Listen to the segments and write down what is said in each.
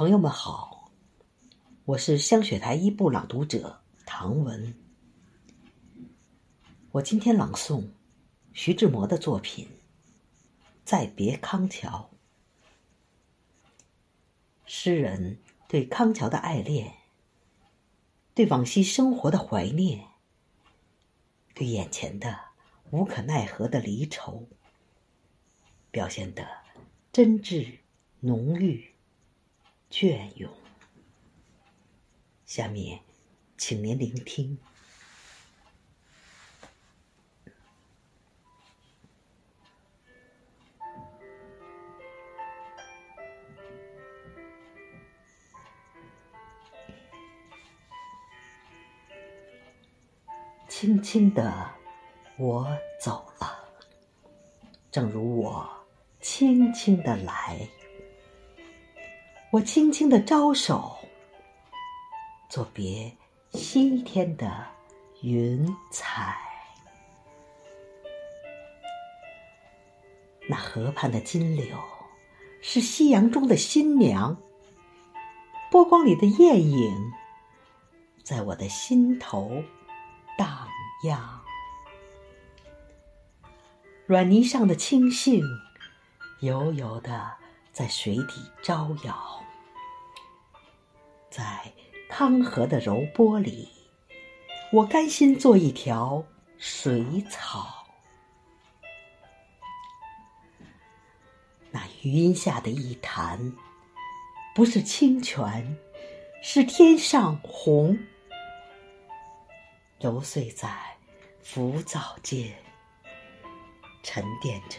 朋友们好，我是香雪台一部朗读者唐文。我今天朗诵徐志摩的作品《再别康桥》。诗人对康桥的爱恋，对往昔生活的怀念，对眼前的无可奈何的离愁，表现得真挚浓郁。隽永。下面，请您聆听。轻轻的，我走了，正如我轻轻的来。我轻轻的招手，作别西天的云彩。那河畔的金柳，是夕阳中的新娘。波光里的艳影，在我的心头荡漾。软泥上的青荇，油油的在水底招摇。在康河的柔波里，我甘心做一条水草。那余荫下的一潭，不是清泉，是天上虹，揉碎在浮藻间，沉淀着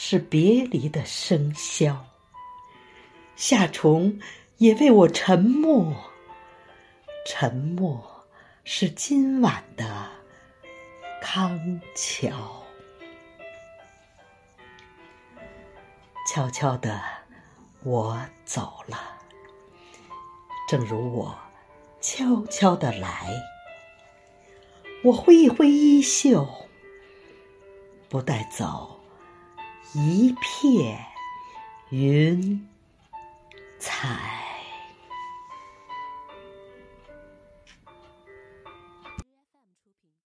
是别离的笙箫，夏虫。也为我沉默，沉默是今晚的康桥。悄悄的，我走了，正如我悄悄的来。我挥一挥衣袖，不带走一片云彩。